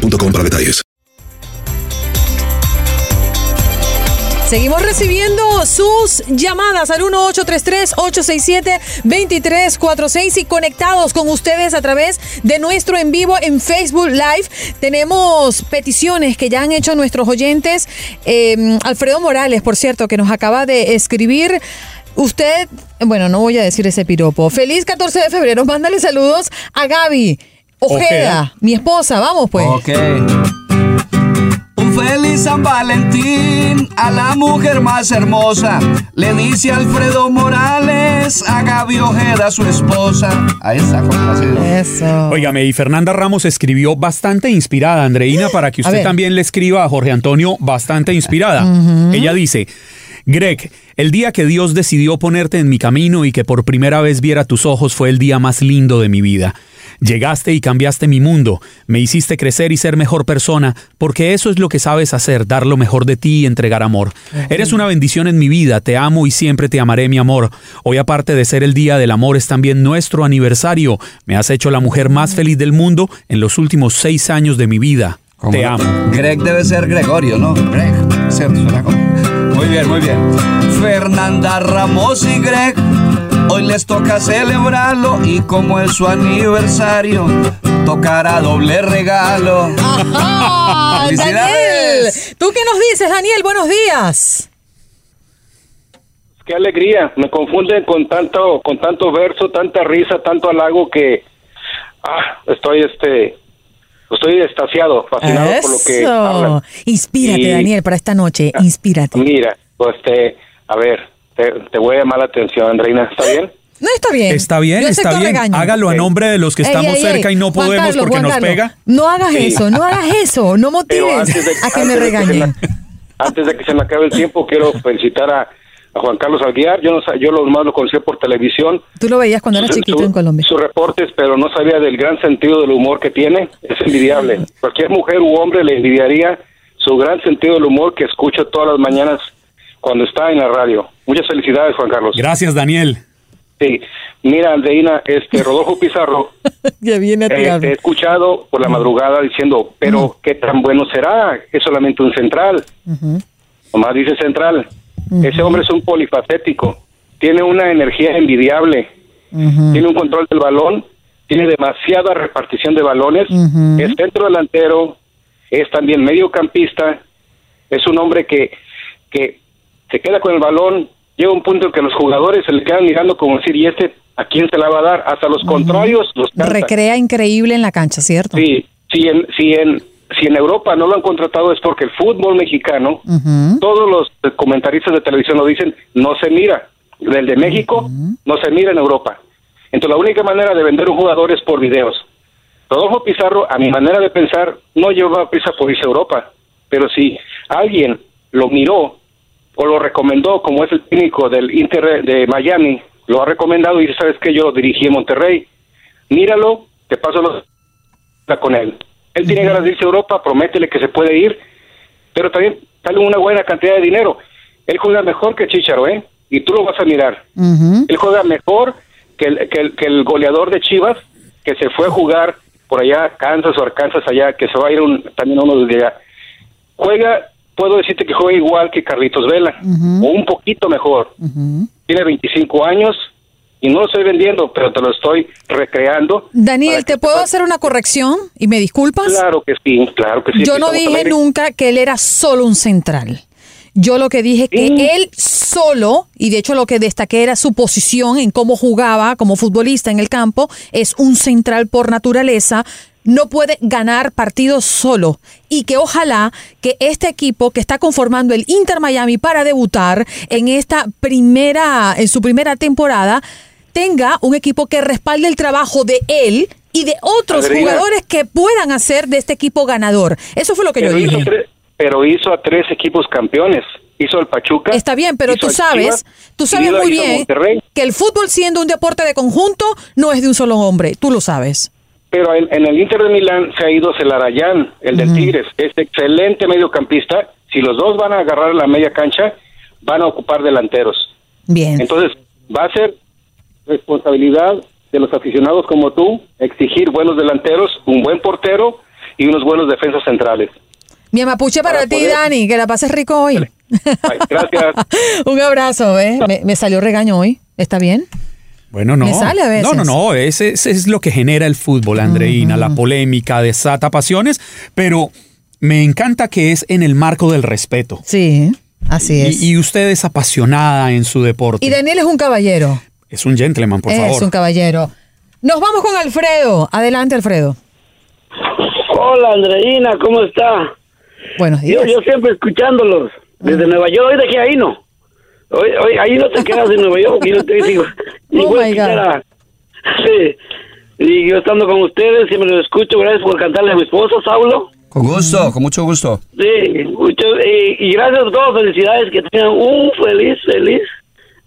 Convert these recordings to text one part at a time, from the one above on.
boostmobile.com para detalles. Seguimos recibiendo sus llamadas al 1833-867-2346 y conectados con ustedes a través de nuestro en vivo en Facebook Live. Tenemos peticiones que ya han hecho nuestros oyentes. Eh, Alfredo Morales, por cierto, que nos acaba de escribir. Usted, bueno, no voy a decir ese piropo. Feliz 14 de febrero. Mándale saludos a Gaby Ojeda, Ojeda. mi esposa. Vamos pues. Ok. Un feliz San Valentín a la mujer más hermosa. Le dice Alfredo Morales a Gaby Ojeda, su esposa. Ahí está, complacido. Eso. Óigame, y Fernanda Ramos escribió bastante inspirada, Andreina, para que usted ver. también le escriba a Jorge Antonio bastante inspirada. Ella dice, Greg, el día que Dios decidió ponerte en mi camino y que por primera vez viera tus ojos fue el día más lindo de mi vida. Llegaste y cambiaste mi mundo, me hiciste crecer y ser mejor persona, porque eso es lo que sabes hacer, dar lo mejor de ti y entregar amor. Eres una bendición en mi vida, te amo y siempre te amaré, mi amor. Hoy aparte de ser el Día del Amor, es también nuestro aniversario. Me has hecho la mujer más feliz del mundo en los últimos seis años de mi vida. Te amo. Greg debe ser Gregorio, ¿no? Greg, Muy bien, muy bien. Fernanda Ramos y Greg, hoy les toca celebrarlo y como es su aniversario, tocará doble regalo. Ajá, Daniel, ¡Felicidades! ¿tú qué nos dices, Daniel? Buenos días. Qué alegría, me confunden con tanto, con tanto verso, tanta risa, tanto halago que ah, estoy este estoy estasiado, fascinado por lo que Eso. hablan. Inspírate, Y- Daniel, para esta noche. Inspírate. Mira, pues te, a ver, te, te voy a llamar la atención, Andreina, ¿está bien? No está bien. Está bien, Yo está bien. regaño. Hágalo a nombre de los que Ey, estamos ey, ey. cerca y no podemos Carlos, porque Juan nos Carlos, pega. No hagas Sí. eso, no hagas eso. No motives antes de, a que me regañen. me- antes de que se me acabe el tiempo, quiero felicitar a, a Juan Carlos Alguiar. Yo no yo lo más lo conocí por televisión. Tú lo veías cuando eras chiquito su- en Colombia. Sus reportes, pero no sabía del gran sentido del humor que tiene. Es envidiable. Cualquier mujer u hombre le envidiaría su gran sentido del humor que escucho todas las mañanas cuando está en la radio. Muchas felicidades, Juan Carlos. Gracias, Daniel. Sí. Mira, Andreina, este Rodolfo Pizarro, Ya viene a eh, he escuchado por la madrugada diciendo, pero ¿qué tan bueno será? Es solamente un central. Nomás dice central. Ese hombre es un polifacético. Tiene una energía envidiable. Tiene un control del balón. Tiene demasiada repartición de balones. Es centro delantero. Es también mediocampista. Es un hombre que, que se queda con el balón. Llega un punto en que los jugadores se le quedan mirando como decir, ¿y este a quién se la va a dar? Hasta los contrarios los cantan. Recrea increíble en la cancha, ¿cierto? Sí, si en, si en, si en Europa no lo han contratado es porque el fútbol mexicano, todos los comentaristas de televisión lo dicen, no se mira. El de México no se mira en Europa. Entonces la única manera de vender un jugador es por videos. Rodolfo Pizarro, a mi manera de pensar, no llevaba prisa por irse a Europa. Pero si alguien lo miró o lo recomendó, como es el técnico del Inter de Miami, lo ha recomendado y ¿sabes qué? Yo lo dirigí en Monterrey. Míralo, te paso los con él. Él tiene ganas de irse a Europa, prométele que se puede ir, pero también dale una buena cantidad de dinero. Él juega mejor que Chicharo, ¿eh? Y tú lo vas a mirar. Él juega mejor que el, que, el, que el goleador de Chivas, que se fue a jugar por allá, Kansas o Arkansas allá, que se va a ir un, también uno de allá. Juega, puedo decirte que juega igual que Carlitos Vela, o un poquito mejor. Tiene 25 años y no lo estoy vendiendo, pero te lo estoy recreando. Daniel, ¿te que puedo sepas- hacer una corrección? ¿Y me disculpas? Claro que sí, claro que sí. Yo no dije nunca que él era solo un central. Yo lo que dije que Sí. él solo, y de hecho lo que destaqué era su posición en cómo jugaba como futbolista en el campo, es un central por naturaleza, no puede ganar partidos solo y que ojalá que este equipo que está conformando el Inter Miami para debutar en esta primera en su primera temporada tenga un equipo que respalde el trabajo de él y de otros jugadores que puedan hacer de este equipo ganador. Eso fue lo que yo Pero dije. tres, pero hizo a tres equipos campeones. Hizo el Pachuca. Está bien, pero tú sabes, Chivas, tú sabes muy bien Monterrey. que el fútbol siendo un deporte de conjunto no es de un solo hombre, tú lo sabes. Pero en, en el Inter de Milán se ha ido Celarayán, el del Tigres. Es excelente mediocampista. Si los dos van a agarrar la media cancha, van a ocupar delanteros. Bien. Entonces, va a ser responsabilidad de los aficionados como tú exigir buenos delanteros, un buen portero y unos buenos defensas centrales. Mi mapuche para, para ti, poder- Dani, que la pases rico hoy. Ay, gracias. un abrazo, ¿ves? Me, me salió regaño hoy. ¿Está bien? Bueno, no. Me sale a veces. No, no, no. Ese, ese es lo que genera el fútbol, Andreina. La polémica desata pasiones, pero me encanta que es en el marco del respeto. Sí, así es. Y, y usted es apasionada en su deporte. Y Daniel es un caballero. es un gentleman, por es favor. un caballero. Nos vamos con Alfredo. Adelante, Alfredo. Hola Andreina, ¿cómo está? Buenos Yo, días. yo siempre escuchándolos desde Nueva York, hoy de aquí ahí no. Hoy, hoy, ahí no te quedas en Nueva York, yo te digo. y Oh, my God. Sí. Y yo estando con ustedes, siempre los escucho, gracias por cantarle a mi esposo, Saulo. Con gusto, con mucho gusto. Sí, mucho, y, y gracias a todos, felicidades, que tengan un feliz, feliz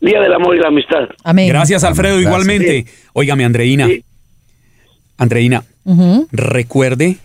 Día del Amor y la Amistad. Amén. Gracias, Alfredo, igualmente. Óigame, Andreina. Sí. Andreina, Ujú. recuerde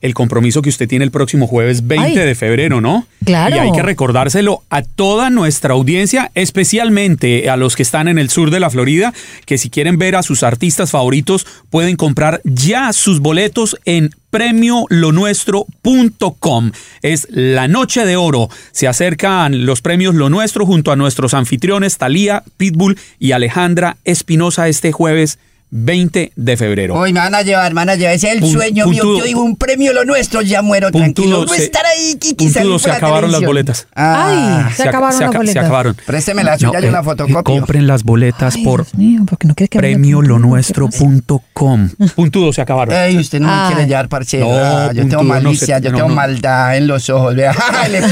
el compromiso que usted tiene el próximo jueves 20 Ay. de febrero, ¿no? Claro. Y hay que recordárselo a toda nuestra audiencia, especialmente a los que están en el sur de la Florida, que si quieren ver a sus artistas favoritos pueden comprar ya sus boletos en premiolonuestro.com. Es la noche de oro. Se acercan los premios Lo Nuestro junto a nuestros anfitriones Talía, Pitbull y Alejandra Espinosa este jueves 20 de febrero. Hoy me van a llevar, me van a llevar. Ese es el Pun- sueño mío. puntudo. Yo digo un premio lo nuestro, ya muero tranquilo. Se- estar ahí, Kiki, puntudo se la acabaron las boletas. Ah, Ay, se ac- acabaron las aca- boletas. Se acabaron. Présteme la eh, la fotocopio. Compren las boletas Ay, por mío, no quieres que premiolonuestro.com. Puntudo se acabaron. Ey, usted no Ay. me quiere llevar parche. No, Ah, yo puntudo, tengo no malicia, yo no, tengo no. maldad en los ojos. Vea, le.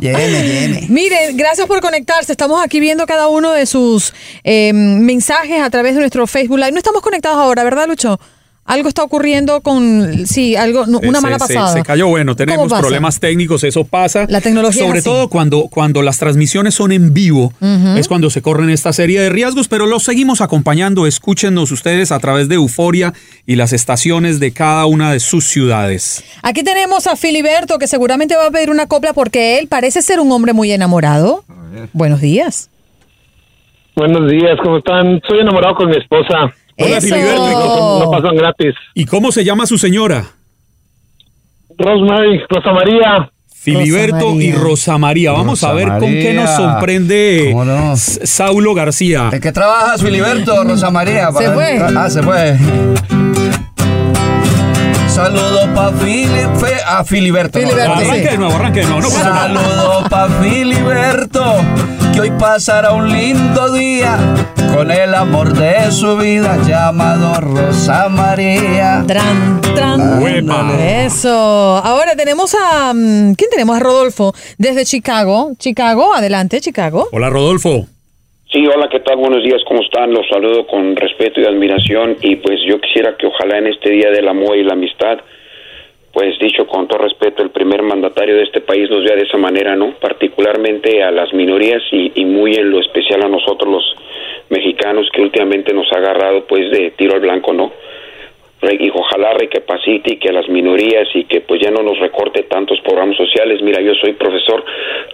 Lléveme, lléveme. Miren, gracias por conectarse. Estamos aquí viendo cada uno de sus eh, mensajes a través de nuestro Facebook Live. No estamos conectados ahora, ¿verdad, Lucho? Algo está ocurriendo con, sí, algo, no, una Se- mala se- pasada. Se, cayó, bueno, ¿Cómo tenemos problemas técnicos, eso pasa. La tecnología es Sobre así. todo cuando, cuando las transmisiones son en vivo, es cuando se corren esta serie de riesgos, pero los seguimos acompañando. Escúchenos ustedes a través de Euforia y las estaciones de cada una de sus ciudades. Aquí tenemos a Filiberto, que seguramente va a pedir una copla porque él parece ser un hombre muy enamorado. Buenos días. Buenos días, ¿cómo están? Soy enamorado con mi esposa. Hola, Eso. Filiberto. No pasan gratis. ¿Y cómo se llama su señora? Rosemary, Rosa María. Filiberto Rosa María. y Rosa María. Vamos Rosa a ver con qué nos María. sorprende ¿Cómo no? Saulo García. ¿De qué trabajas, Filiberto, Rosa María? Se fue. Ah, se fue. Saludo pa' a Filiberto. Filiberto, no, sí. Arranque de nuevo, arranque de nuevo. No pasa nada. Saludo pa' Filiberto, que hoy pasará un lindo día con el amor de su vida llamado Rosa María. Tran, tran. Uepa. Eso. Ahora tenemos a. mm, ¿Quién tenemos? A Rodolfo, desde Chicago. Chicago, adelante, Chicago. Hola, Rodolfo. Sí, hola, ¿qué tal? Buenos días, ¿cómo están? Los saludo con respeto y admiración y pues yo quisiera que ojalá en este Día del Amor y la Amistad, pues dicho con todo respeto, el primer mandatario de este país nos vea de esa manera, ¿no? Particularmente a las minorías y, y muy en lo especial a nosotros los mexicanos que últimamente nos ha agarrado pues de tiro al blanco, ¿no? Y ojalá recapacite y que a las minorías y que pues ya no nos recorte tantos programas sociales. Mira, yo soy profesor,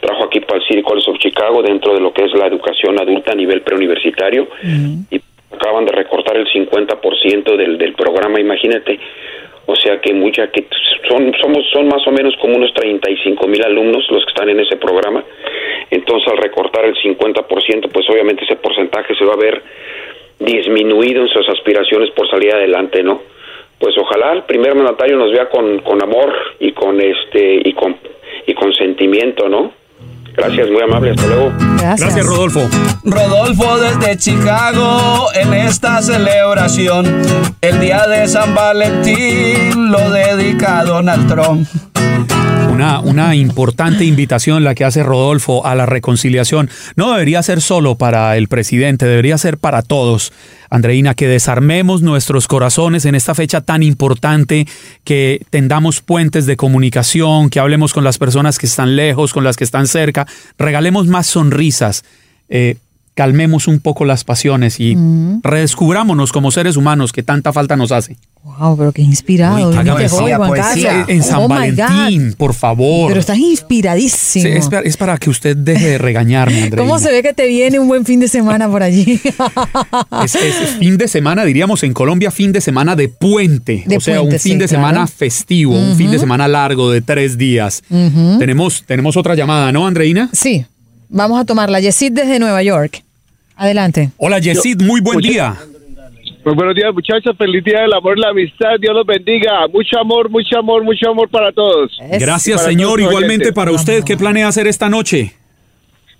trabajo aquí para el City College of Chicago dentro de lo que es la educación adulta a nivel preuniversitario y acaban de recortar el 50% del, del programa, imagínate. O sea que mucha que son somos son más o menos como unos 35 mil alumnos los que están en ese programa. Entonces al recortar el 50%, pues obviamente ese porcentaje se va a ver disminuido en sus aspiraciones por salir adelante, ¿no? Pues ojalá el primer mandatario nos vea con, con amor y con este y con y con sentimiento, ¿no? Gracias, muy amable, hasta luego. Gracias. Gracias, Rodolfo. Rodolfo desde Chicago en esta celebración, el día de San Valentín lo dedica a Donald Trump. Una, importante invitación la que hace Rodolfo a la reconciliación. No debería ser solo para el presidente, debería ser para todos. Andreina, que desarmemos nuestros corazones en esta fecha tan importante, que tendamos puentes de comunicación, que hablemos con las personas que están lejos, con las que están cerca, regalemos más sonrisas. Eh, calmemos un poco las pasiones y redescubrámonos como seres humanos que tanta falta nos hace. Wow, pero qué inspirado. Uy, poesía. Carlos. En San Oh, Valentín, por favor. Pero estás inspiradísimo. Sí, es, para, es para que usted deje de regañarme, Andreina. ¿Cómo se ve que te viene un buen fin de semana por allí? Es, es fin de semana, diríamos en Colombia, fin de semana de puente. De o sea, puente, un fin sí, de claro. semana festivo, un fin de semana largo de tres días. tenemos, tenemos otra llamada, ¿no, Andreina? sí, vamos a tomarla. Yesid desde Nueva York. Adelante. Hola, Yesid, muy buen día. Muy buenos días, muchachos. Feliz día del amor y la amistad. Dios los bendiga. Mucho amor, mucho amor, mucho amor para todos. Es- Gracias, para señor. todos Igualmente oyentes. para usted, ¿qué planea hacer esta noche?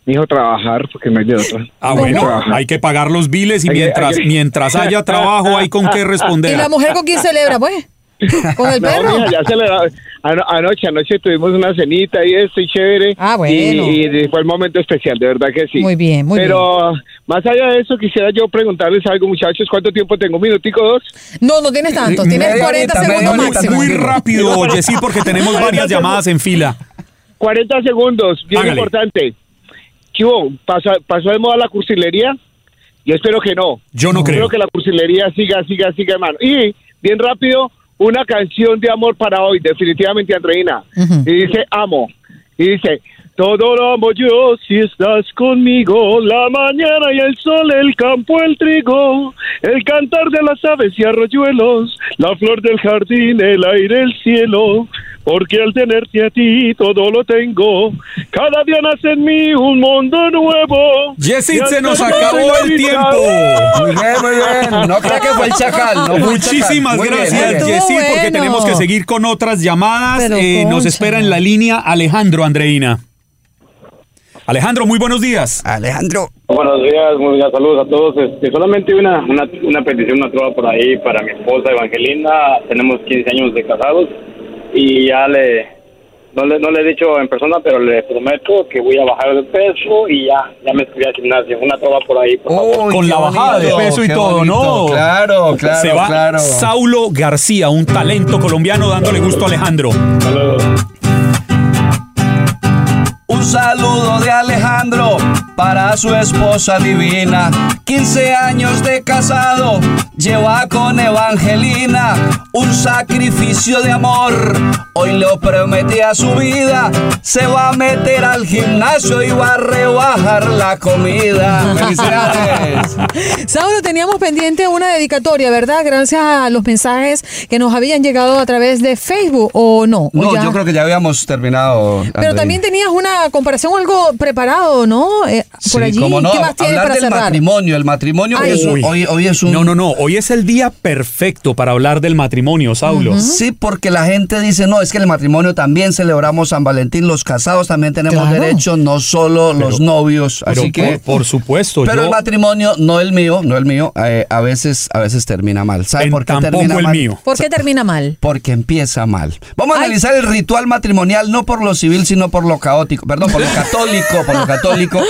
Hijo trabajar, porque no hay de otra. Ah, ¿Cómo? bueno, hay que pagar los biles y Hay que- mientras, hay que- mientras haya trabajo hay con qué ¿Y responder. la mujer con quién celebra, pues? ¿Con el No, perro? mija, ya se le da- ano- anoche, anoche tuvimos una cenita y esto y chévere. Ah, bueno. Y, y fue el momento especial, de verdad que sí. Muy bien, muy Pero más allá de eso, quisiera yo preguntarles algo, muchachos. ¿Cuánto tiempo tengo? ¿Un minutico o dos? No, no tienes tanto. Tienes Media 40 horita, segundos media máximo. Muy rápido, Yesid, porque tenemos varias llamadas en fila. 40 segundos, bien Hágale. importante. ¿Qué hubo? ¿Pasó, ¿Pasó de moda la cursilería? Yo espero que no. Yo no creo. Espero que la cursilería siga, siga, siga, hermano. Y, bien rápido, una canción de amor para hoy, definitivamente, Andreina. Y dice, amo. Y dice, todo lo amo yo si estás conmigo. La mañana y el sol, el campo, el trigo. El cantar de las aves y arroyuelos. La flor del jardín, el aire, el cielo. Porque al tenerte a ti todo lo tengo. Cada día nace en mí un mundo nuevo. Yesid, Y al se nos acabó el tiempo. Muy bien, muy bien. No crea que fue el chacal. No fue el Muchísimas chacal. Gracias, Yesid, porque tenemos que seguir con otras llamadas. Eh, nos espera en la línea Alejandro Andreina. Alejandro, muy buenos días. Alejandro. Buenos días, muy buenas saludos a todos. Este, solamente una, una, una petición, una trova por ahí para mi esposa Evangelina. Tenemos 15 años de casados y ya le no, le no le he dicho en persona, pero le prometo que voy a bajar de peso y ya ya me escribí al gimnasio. Una trova por ahí, por favor. Uy, Con la bajada de peso y todo, bonito. ¿no? Claro, claro, Se va claro. Saulo García, un talento colombiano dándole gusto a Alejandro. Saludos. Un saludo de Alejandro para su esposa divina. 15 años de casado, lleva con Evangelina un sacrificio de amor. Hoy le prometí a su vida, se va a meter al gimnasio y va a rebajar la comida. ¡Felicidades! Saulo, teníamos pendiente una dedicatoria, ¿verdad? Gracias a los mensajes que nos habían llegado a través de Facebook, ¿o no? ¿O No, ya? yo creo que ya habíamos terminado. Pero también tenías una comparación, algo preparado, ¿no? Eh, por Sí, allí. cómo no, ¿Qué más para del cerrar? matrimonio. El matrimonio Ay. es un- hoy, hoy es un... No, no, no. Hoy es el día perfecto para hablar del matrimonio, Saulo. Sí, porque la gente dice, no, es que el matrimonio también celebramos San Valentín, los casados también tenemos Claro. derecho, no solo los novios. Pero Así que... por, por supuesto, Pero yo el matrimonio, no el mío, no el mío, eh, a veces a veces termina mal. ¿Sabe en- por qué tampoco termina el mal? mío. ¿Por qué termina mal? Porque empieza mal. Vamos a Ay. analizar el ritual matrimonial no por lo civil, sino por lo caótico. Perdón, por lo católico, por lo católico.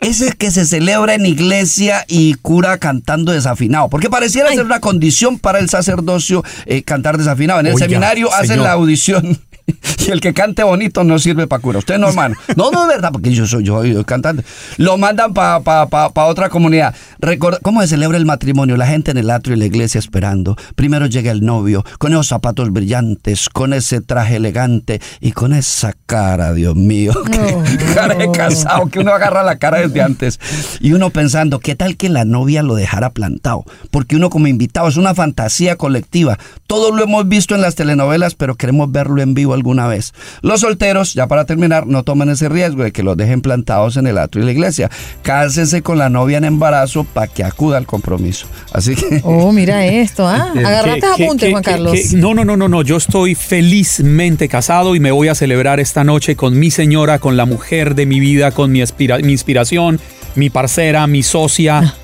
Ese que se celebra en iglesia y cura cantando desafinado. Porque pareciera Ay. ser una condición para el sacerdocio eh, cantar desafinado. En el Oiga, seminario hacen señor. la audición. Y el que cante bonito no sirve para cura. Usted no, hermano. No, no es verdad, porque yo soy yo, yo cantante. Lo mandan para pa, pa, pa otra comunidad. Record- ¿Cómo se celebra el matrimonio? La gente en el atrio de la iglesia esperando. Primero llega el novio, con esos zapatos brillantes, con ese traje elegante y con esa cara, Dios mío. que- cara de casado, que uno agarra la cara desde antes. Y uno pensando, ¿qué tal que la novia lo dejara plantado? Porque uno como invitado es una fantasía colectiva. Todo lo hemos visto en las telenovelas, pero queremos verlo en vivo alguna vez. Los solteros, ya para terminar, no tomen ese riesgo de que los dejen plantados en el atrio de la iglesia. Cásense con la novia en embarazo para que acuda al compromiso. Así que... Oh, mira esto, ¿ah? Agarraste ¿Qué- qué- apuntes, Juan qué- Carlos. qué- no, no, no, no, no. Yo estoy felizmente casado y me voy a celebrar esta noche con mi señora, con la mujer de mi vida, con mi, aspira- mi inspiración, mi parcera, mi socia.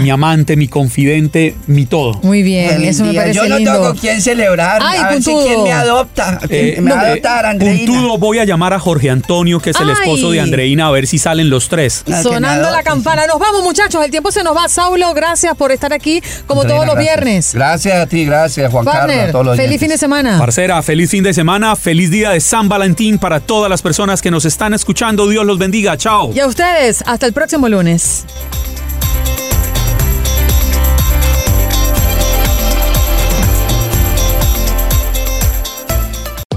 Mi amante, mi confidente, mi todo. Muy bien, Feliz eso me día. parece Yo no lindo. tengo con quién celebrar. Ay, a ver si puntudo. quién me adopta. ¿Quién Eh, me va a eh, adoptar, Andreina? puntudo, voy a llamar a Jorge Antonio, que es el Ay. esposo de Andreina, a ver si salen los tres. Ah, que me Sonando la campana. Nos vamos, muchachos. El tiempo se nos va. Saulo, gracias por estar aquí como Andreina, todos los gracias. viernes. Gracias a ti, gracias Juan Carlos, a Partner, todos los feliz oyentes. fin de semana. Parcera, feliz fin de semana, feliz día de San Valentín para todas las personas que nos están escuchando. Dios los bendiga. Chao. Y a ustedes, hasta el próximo lunes.